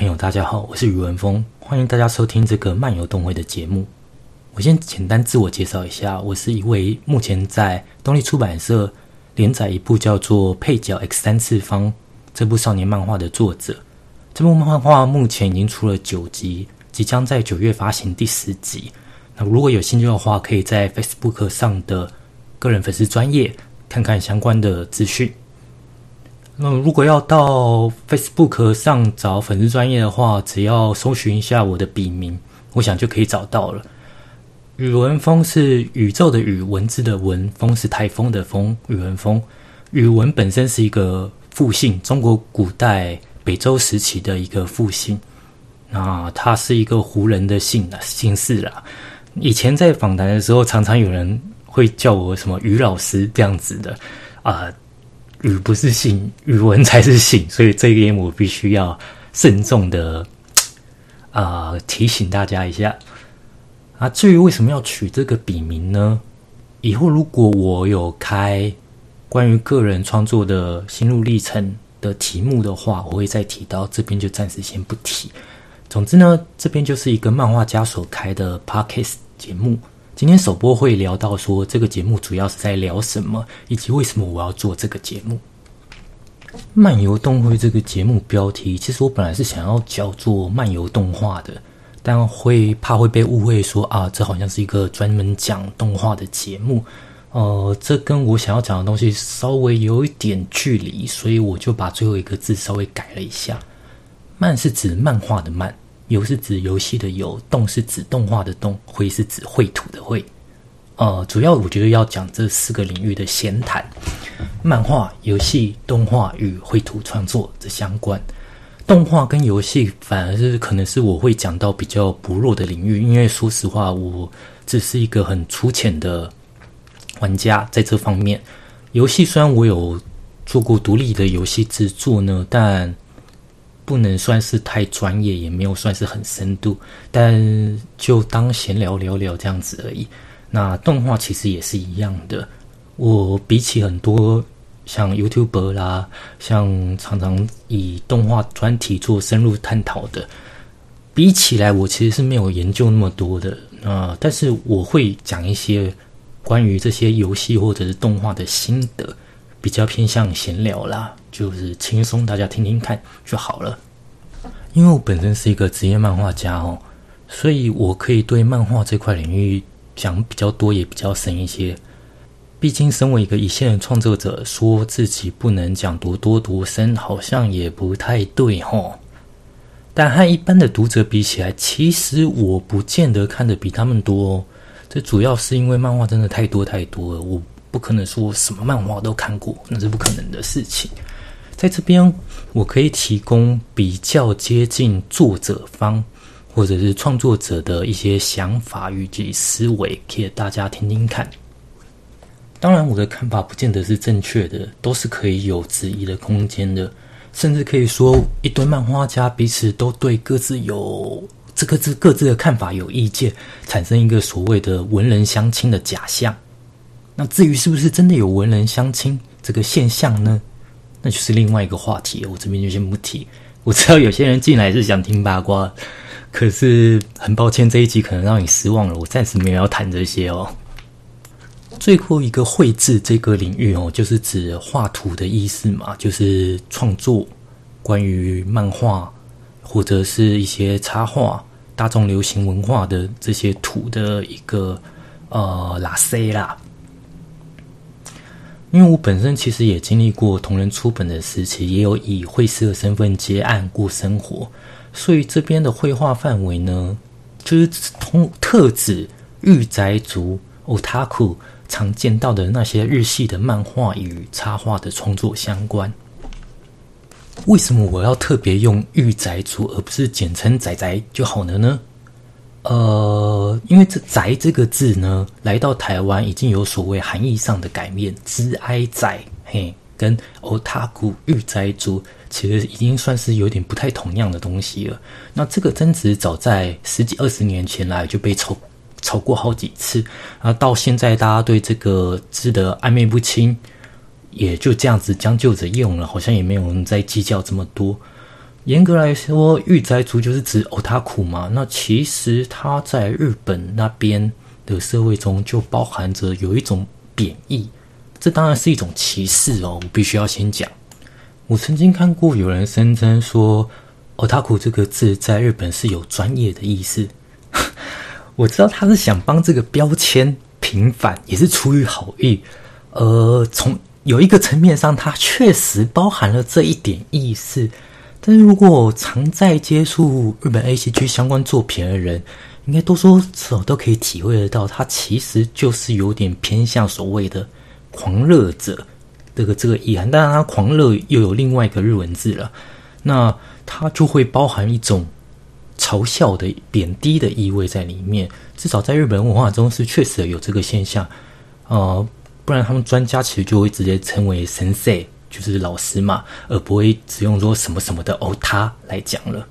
朋友，大家好，我是宇文峰，欢迎大家收听这个漫游动会的节目。我先简单自我介绍一下，我是一位目前在东立出版社连载一部叫做《配角 X 三次方》这部少年漫画的作者。这部漫画目前已经出了九集，即将在九月发行第十集。那如果有兴趣的话，可以在 Facebook 上的个人粉丝专业看看相关的资讯。那如果要到 Facebook 上找粉丝专业的话，只要搜寻一下我的笔名，我想就可以找到了。宇文峰是宇宙的宇，文字的文，峰是台风的风。宇文峰，宇文本身是一个复姓，中国古代北周时期的一个复姓。那他是一个胡人的姓啊，姓氏啦。以前在访谈的时候，常常有人会叫我什么于老师这样子的啊。语不是信，语文才是信，所以这一点我必须要慎重的啊提醒大家一下啊。至于为什么要取这个笔名呢？以后如果我有开关于个人创作的心路历程的题目的话，我会再提到，这边就暂时先不提。总之呢，这边就是一个漫画家所开的 podcast 节目。今天首播会聊到说，这个节目主要是在聊什么，以及为什么我要做这个节目。漫游动会这个节目标题，其实我本来是想要叫做漫游动画的，但会怕会被误会说啊，这好像是一个专门讲动画的节目。呃，这跟我想要讲的东西稍微有一点距离，所以我就把最后一个字稍微改了一下。漫是指漫画的漫。游是指游戏的游，动是指动画的动，绘是指绘图的绘。呃，主要我觉得要讲这四个领域的闲谈，漫画、游戏、动画与绘图创作的相关。动画跟游戏反而是可能是我会讲到比较薄弱的领域，因为说实话，我只是一个很粗浅的玩家在这方面。游戏虽然我有做过独立的游戏制作呢，但不能算是太专业，也没有算是很深度，但就当闲聊聊聊这样子而已。那动画其实也是一样的，我比起很多像 YouTuber 啦，像常常以动画专题做深入探讨的，比起来我其实是没有研究那么多的啊。但是我会讲一些关于这些游戏或者是动画的心得，比较偏向闲聊啦。就是轻松，大家听听看就好了。因为我本身是一个职业漫画家哦，所以我可以对漫画这块领域讲比较多，也比较深一些。毕竟身为一个一线的创作者，说自己不能讲多多多深，好像也不太对哦。但和一般的读者比起来，其实我不见得看的比他们多。哦。这主要是因为漫画真的太多太多了，我不可能说什么漫画都看过，那是不可能的事情。在这边，我可以提供比较接近作者方或者是创作者的一些想法以及思维，给大家听听看。当然，我的看法不见得是正确的，都是可以有质疑的空间的，甚至可以说一堆漫画家彼此都对各自有这个自各自的看法有意见，产生一个所谓的文人相亲的假象。那至于是不是真的有文人相亲这个现象呢？那就是另外一个话题，我这边就先不提。我知道有些人进来是想听八卦，可是很抱歉，这一集可能让你失望了。我暂时没有要谈这些哦。最后一个绘制这个领域哦，就是指画图的意思嘛，就是创作关于漫画或者是一些插画、大众流行文化的这些图的一个呃拉塞啦。因为我本身其实也经历过同人出本的时期，也有以绘师的身份接案过生活，所以这边的绘画范围呢，就是通特指御宅族 otaku 常见到的那些日系的漫画与插画的创作相关。为什么我要特别用御宅族，而不是简称宅宅就好了呢？呃，因为这“宅”这个字呢，来到台湾已经有所谓含义上的改变，“知哀宅”嘿，跟“欧塔古御宅族”其实已经算是有点不太同样的东西了。那这个争执早在十几二十年前来就被吵吵过好几次，啊，到现在大家对这个字的暧昧不清，也就这样子将就着用了，好像也没有人在计较这么多。严格来说，御宅族就是指欧塔库嘛。那其实他在日本那边的社会中，就包含着有一种贬义，这当然是一种歧视哦。我必须要先讲，我曾经看过有人声称说，欧塔库这个字在日本是有专业的意思。我知道他是想帮这个标签平反，也是出于好意。呃，从有一个层面上，它确实包含了这一点意思。但是如果常在接触日本 A C G 相关作品的人，应该多多少少都可以体会得到，它其实就是有点偏向所谓的狂热者这个这个意涵。当然，它狂热又有另外一个日文字了，那它就会包含一种嘲笑的、贬低的意味在里面。至少在日本文化中是确实有这个现象，呃，不然他们专家其实就会直接称为神 say。就是老师嘛，而不会只用说什么什么的哦，他来讲了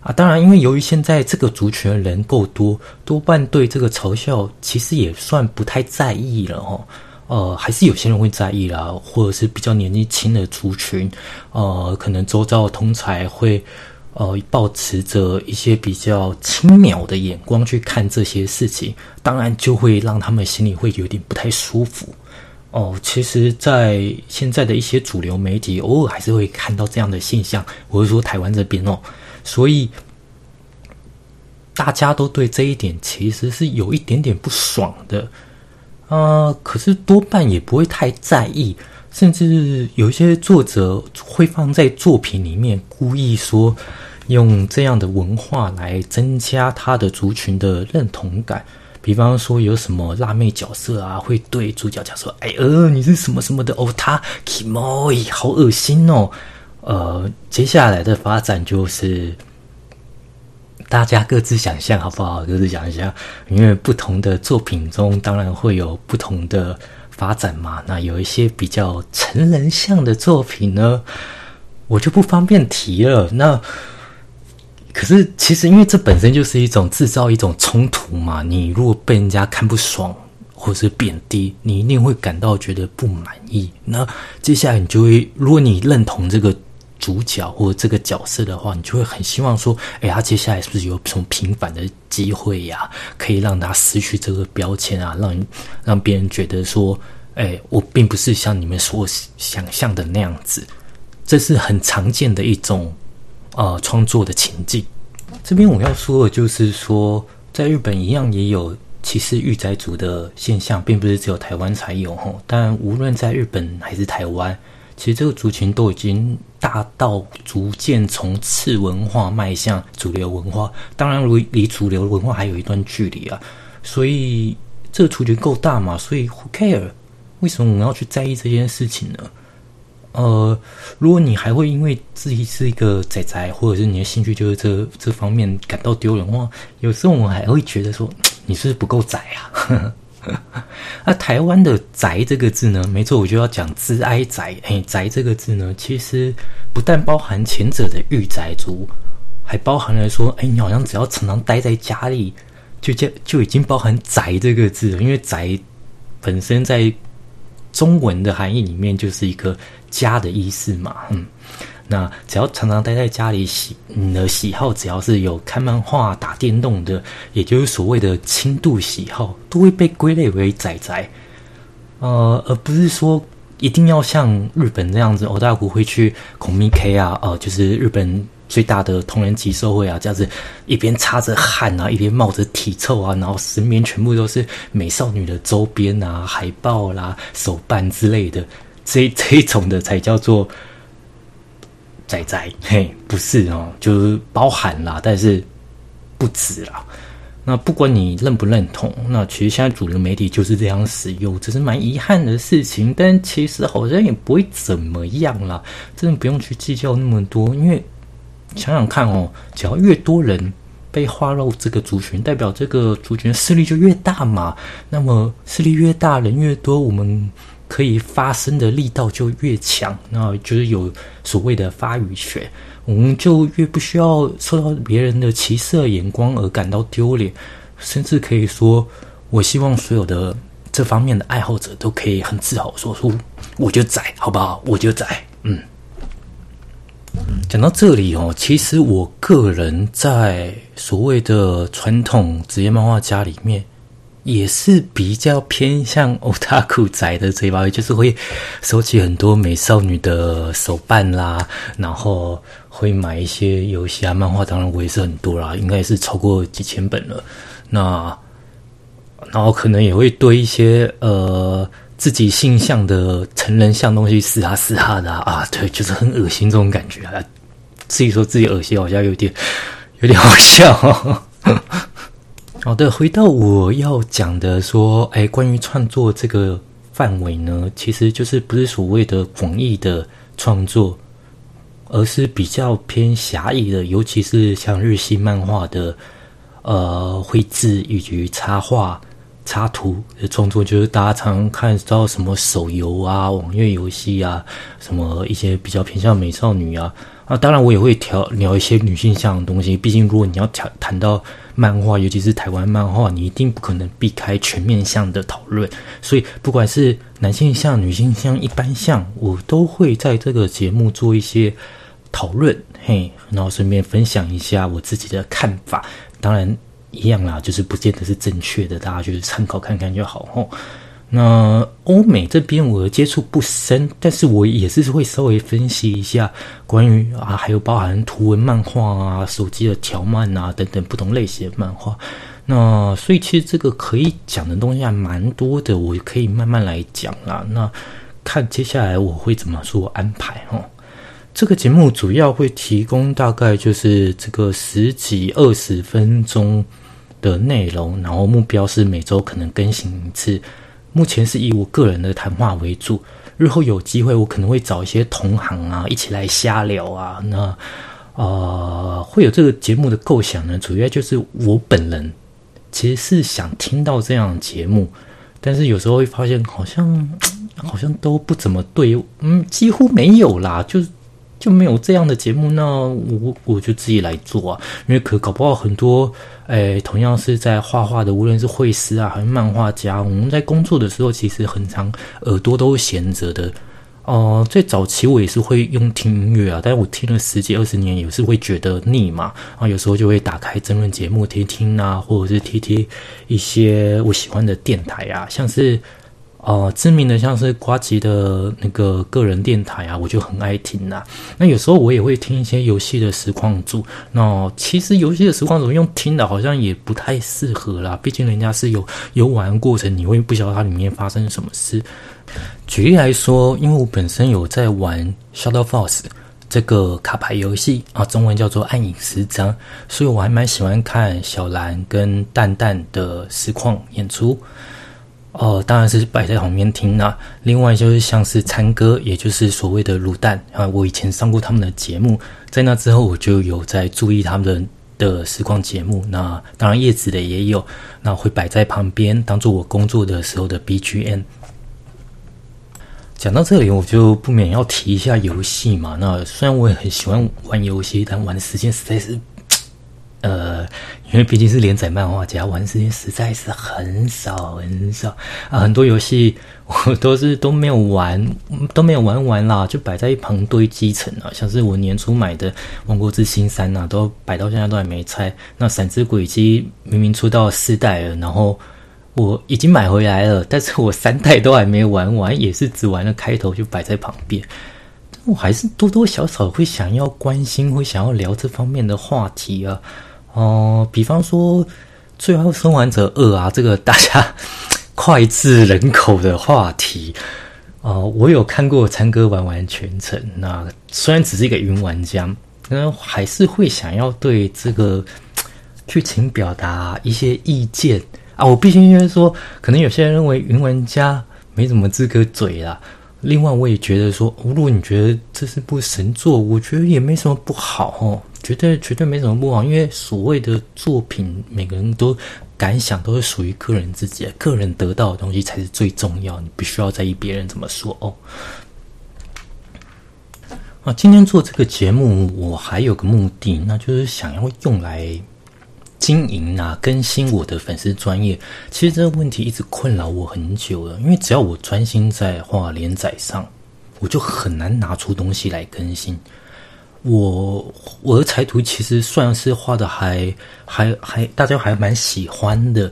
啊。当然，因为由于现在这个族群的人够多，多半对这个嘲笑其实也算不太在意了哈。呃，还是有些人会在意啦，或者是比较年纪轻的族群，呃，可能周遭的同才会呃，保持着一些比较轻蔑的眼光去看这些事情，当然就会让他们心里会有点不太舒服。哦，其实，在现在的一些主流媒体，偶尔还是会看到这样的现象。我是说台湾这边哦，所以大家都对这一点其实是有一点点不爽的。呃，可是多半也不会太在意，甚至有一些作者会放在作品里面，故意说用这样的文化来增加他的族群的认同感。比方说，有什么辣妹角色啊，会对主角讲说：“哎呃，你是什么什么的哦，他 k i m o 好恶心哦。”呃，接下来的发展就是大家各自想象，好不好？各自想象，因为不同的作品中，当然会有不同的发展嘛。那有一些比较成人向的作品呢，我就不方便提了。那。可是，其实因为这本身就是一种制造一种冲突嘛。你如果被人家看不爽，或是贬低，你一定会感到觉得不满意。那接下来你就会，如果你认同这个主角或者这个角色的话，你就会很希望说：，哎，他接下来是不是有什么平反的机会呀？可以让他失去这个标签啊，让让别人觉得说：，哎，我并不是像你们所想象的那样子。这是很常见的一种。呃，创作的情境，这边我要说的就是说，在日本一样也有歧视御宅族的现象，并不是只有台湾才有吼。但无论在日本还是台湾，其实这个族群都已经大到逐渐从次文化迈向主流文化。当然，离离主流文化还有一段距离啊。所以这个族群够大嘛？所以 who care？为什么我们要去在意这件事情呢？呃，如果你还会因为自己是一个仔仔，或者是你的兴趣就是这这方面感到丢人的话，有时候我还会觉得说你是不是不够宅啊？那台湾的“宅”这个字呢？没错，我就要讲“自哀宅”。哎，“宅”这个字呢，其实不但包含前者的御宅族，还包含了说，哎，你好像只要常常待在家里，就就就已经包含“宅”这个字了。因为“宅”本身在中文的含义里面就是一个。家的意思嘛，嗯，那只要常常待在家里，喜你的喜好只要是有看漫画、打电动的，也就是所谓的轻度喜好，都会被归类为仔仔，呃，而不是说一定要像日本那样子，欧大姑会去孔密 K 啊，呃，就是日本最大的同人集社会啊，这样子一边擦着汗啊，一边冒着体臭啊，然后身边全部都是美少女的周边啊、海报啦、手办之类的。这这一种的才叫做仔仔，嘿，不是哦，就是包含啦，但是不止啦。那不管你认不认同，那其实现在主流媒体就是这样使用，只是蛮遗憾的事情。但其实好像也不会怎么样啦，真的不用去计较那么多。因为想想看哦，只要越多人被划入这个族群，代表这个族群势力就越大嘛。那么势力越大，人越多，我们。可以发声的力道就越强，那就是有所谓的发语权，我们就越不需要受到别人的歧视眼光而感到丢脸，甚至可以说，我希望所有的这方面的爱好者都可以很自豪说出，我就在，好不好？我就在，嗯。讲到这里哦，其实我个人在所谓的传统职业漫画家里面，也是比较偏向欧塔库宅的这一把，就是会收集很多美少女的手办啦，然后会买一些游戏啊、漫画，当然我也是很多啦，应该是超过几千本了。那然后可能也会堆一些呃。自己性向的成人像东西死哈死哈的啊，对，就是很恶心这种感觉啊。自己说自己恶心，好像有点有点好笑。好的，回到我要讲的说，哎，关于创作这个范围呢，其实就是不是所谓的广义的创作，而是比较偏狭义的，尤其是像日系漫画的呃绘制以及插画。插图的创作就是大家常看到什么手游啊、网页游戏啊，什么一些比较偏向美少女啊啊，当然我也会聊聊一些女性向的东西。毕竟如果你要谈谈到漫画，尤其是台湾漫画，你一定不可能避开全面向的讨论。所以不管是男性向、女性向、一般向，我都会在这个节目做一些讨论，嘿，然后顺便分享一下我自己的看法。当然。一样啦，就是不见得是正确的，大家就是参考看看就好吼。那欧美这边我接触不深，但是我也是会稍微分析一下关于啊，还有包含图文漫画啊、手机的条漫啊等等不同类型的漫画。那所以其实这个可以讲的东西还蛮多的，我可以慢慢来讲啦。那看接下来我会怎么做安排吼。这个节目主要会提供大概就是这个十几二十分钟。的内容，然后目标是每周可能更新一次。目前是以我个人的谈话为主，日后有机会我可能会找一些同行啊，一起来瞎聊啊。那呃，会有这个节目的构想呢，主要就是我本人其实是想听到这样的节目，但是有时候会发现好像好像都不怎么对，嗯，几乎没有啦，就就没有这样的节目，那我我就自己来做啊，因为可搞不好很多。诶，同样是在画画的，无论是绘师啊，还是漫画家，我们在工作的时候，其实很长耳朵都闲着的。哦，最早期我也是会用听音乐啊，但是我听了十几二十年，也是会觉得腻嘛。啊，有时候就会打开争论节目听听啊，或者是听听一些我喜欢的电台啊，像是。哦，知名的像是瓜吉的那个个人电台啊，我就很爱听呐。那有时候我也会听一些游戏的实况组。那其实游戏的实况组用听的，好像也不太适合啦。毕竟人家是有游玩过程，你会不晓得它里面发生什么事。举例来说，因为我本身有在玩《Shadow Force》这个卡牌游戏啊，中文叫做《暗影十章》，所以我还蛮喜欢看小兰跟蛋蛋的实况演出。哦，当然是摆在旁边听啦。另外就是像是餐歌，也就是所谓的卤蛋啊。我以前上过他们的节目，在那之后我就有在注意他们的的实况节目。那当然叶子的也有，那会摆在旁边当做我工作的时候的 BGM。讲到这里，我就不免要提一下游戏嘛。那虽然我也很喜欢玩游戏，但玩的时间实在是。呃，因为毕竟是连载漫画家，玩时间实在是很少很少啊。很多游戏我都是都没有玩，都没有玩完啦，就摆在一旁堆积层啊。像是我年初买的《王国之心三》呐，都摆到现在都还没拆。那《闪之轨迹》明明出到四代了，然后我已经买回来了，但是我三代都还没玩完，也是只玩了开头就摆在旁边。我还是多多少少会想要关心，会想要聊这方面的话题啊。哦，比方说《最后生还者二》啊，这个大家 脍炙人口的话题哦，我有看过参哥玩完全程。那虽然只是一个云玩家，但还是会想要对这个剧情表达一些意见啊。我必须说，可能有些人认为云玩家没什么资格嘴啦。另外，我也觉得说，如果你觉得这是部神作，我觉得也没什么不好哦。绝对绝对没什么不好，因为所谓的作品，每个人都感想都是属于个人自己，个人得到的东西才是最重要，你不需要在意别人怎么说哦。啊，今天做这个节目，我还有个目的，那就是想要用来经营啊，更新我的粉丝专业。其实这个问题一直困扰我很久了，因为只要我专心在画连载上，我就很难拿出东西来更新。我我的彩图其实算是画的还还还大家还蛮喜欢的。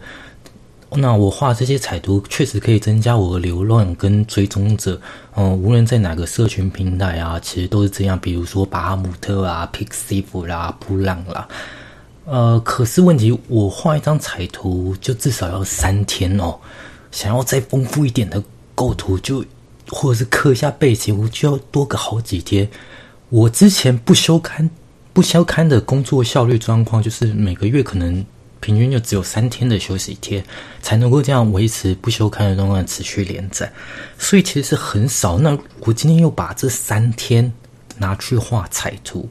那我画这些彩图确实可以增加我的流量跟追踪者。嗯，无论在哪个社群平台啊，其实都是这样。比如说巴哈姆特啊、Pixiv 啦、扑浪啦。呃，可是问题，我画一张彩图就至少要三天哦。想要再丰富一点的构图，就或者是刻一下背景，我就要多个好几天。我之前不休刊、不休刊的工作效率状况，就是每个月可能平均就只有三天的休息天，才能够这样维持不休刊的状况持续连载，所以其实是很少。那我今天又把这三天拿去画彩图，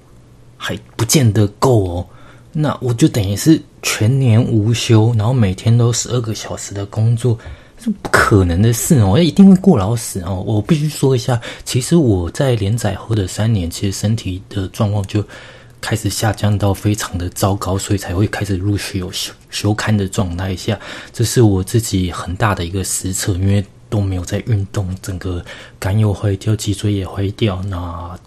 还不见得够哦。那我就等于是全年无休，然后每天都十二个小时的工作。是不可能的事哦，一定会过劳死哦。我必须说一下，其实我在连载后的三年，其实身体的状况就开始下降到非常的糟糕，所以才会开始陆续有休休刊的状态下。这是我自己很大的一个失策，因为都没有在运动，整个肝又坏掉，脊椎也坏掉，那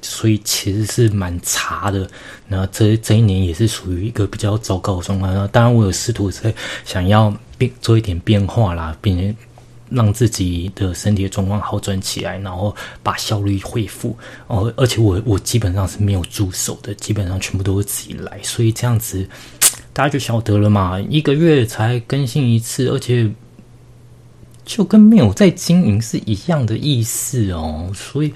所以其实是蛮差的。那这这一年也是属于一个比较糟糕的状况。那当然，我有试图在想要。变做一点变化啦，并让自己的身体状况好转起来，然后把效率恢复。哦，而且我我基本上是没有助手的，基本上全部都是自己来，所以这样子大家就晓得了嘛。一个月才更新一次，而且就跟没有在经营是一样的意思哦，所以。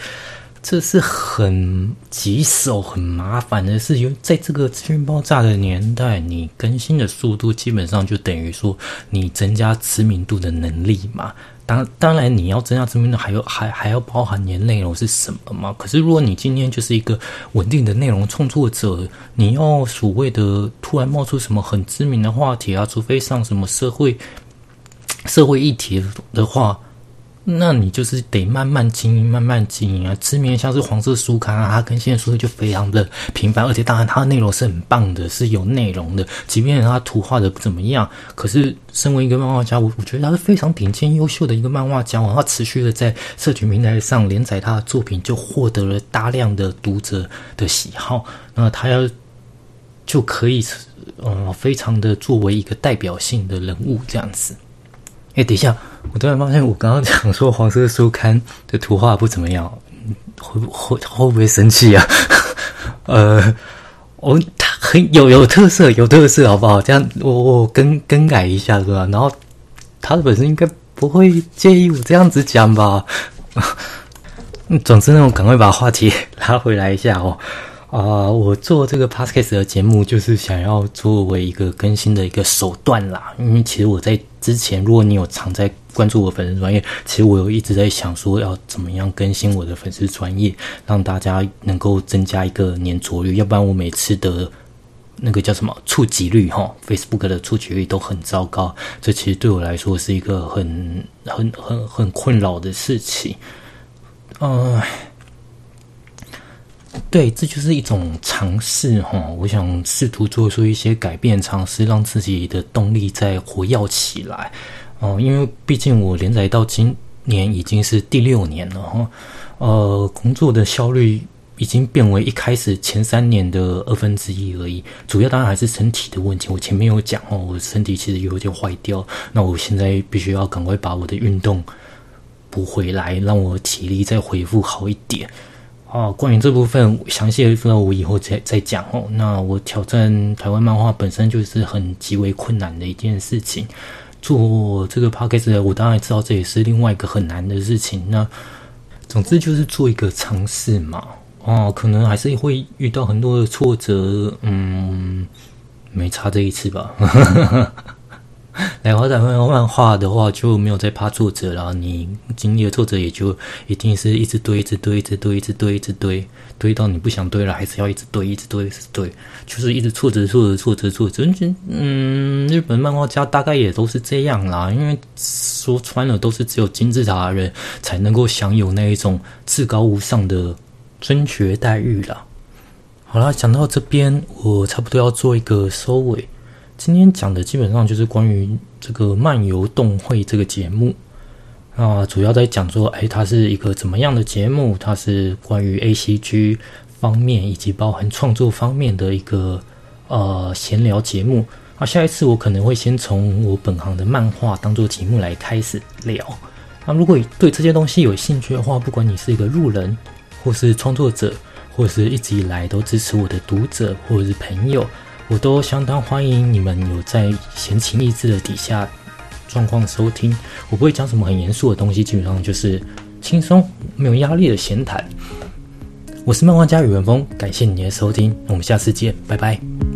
这是很棘手、很麻烦的事，因为在这个资讯爆炸的年代，你更新的速度基本上就等于说你增加知名度的能力嘛。当当然，你要增加知名度，还有还还要包含你的内容是什么嘛？可是如果你今天就是一个稳定的内容创作者，你要所谓的突然冒出什么很知名的话题啊，除非上什么社会社会议题的话。那你就是得慢慢经营，慢慢经营啊。知名像是黄色书刊啊，它更新的速度就非常的频繁，而且当然它的内容是很棒的，是有内容的。即便它图画的不怎么样，可是身为一个漫画家，我我觉得他是非常顶尖、优秀的一个漫画家。他持续的在社群平台上连载他的作品，就获得了大量的读者的喜好。那他要就可以，呃，非常的作为一个代表性的人物这样子。哎，等一下，我突然发现，我刚刚讲说黄色书刊的图画不怎么样，会会会不会生气啊？呃，我他很有有特色，有特色，好不好？这样我我更更改一下，是吧？然后他的本身应该不会介意我这样子讲吧？总之呢，我赶快把话题拉回来一下哦。啊，我做这个 podcast 的节目，就是想要作为一个更新的一个手段啦。因为其实我在之前，如果你有常在关注我粉丝专业，其实我有一直在想说，要怎么样更新我的粉丝专业，让大家能够增加一个粘着率。要不然我每次的那个叫什么触及率哈，Facebook 的触及率都很糟糕。这其实对我来说是一个很很很很困扰的事情。嗯。对，这就是一种尝试哈。我想试图做出一些改变，尝试让自己的动力再活跃起来。哦，因为毕竟我连载到今年已经是第六年了哈。呃，工作的效率已经变为一开始前三年的二分之一而已。主要当然还是身体的问题。我前面有讲哦，我身体其实有点坏掉。那我现在必须要赶快把我的运动补回来，让我体力再恢复好一点。哦，关于这部分详细的部分，我以后再再讲哦。那我挑战台湾漫画本身就是很极为困难的一件事情。做这个 podcast，我当然知道这也是另外一个很难的事情。那总之就是做一个尝试嘛。哦，可能还是会遇到很多的挫折。嗯，没差这一次吧。来华仔漫漫画的话，就没有再怕挫折了。你经历了挫折，也就一定是一直堆，一直堆，一直堆，一直堆，一直堆，堆到你不想堆了，还是要一直堆，一直堆，一直堆，就是一直挫折，挫折，挫折，挫折。嗯，日本漫画家大概也都是这样啦，因为说穿了，都是只有金字塔的人才能够享有那一种至高无上的尊爵待遇了。好了，讲到这边，我差不多要做一个收尾。今天讲的基本上就是关于这个漫游动会这个节目啊，主要在讲说，哎，它是一个怎么样的节目？它是关于 A C G 方面以及包含创作方面的一个呃闲聊节目。啊，下一次我可能会先从我本行的漫画当做题目来开始聊。那如果对这些东西有兴趣的话，不管你是一个路人，或是创作者，或是一直以来都支持我的读者或者是朋友，我都相当欢迎你们有在闲情逸致的底下状况收听。我不会讲什么很严肃的东西，基本上就是轻松没有压力的闲谈。我是漫画家宇文峰，感谢你的收听，我们下次见，拜拜。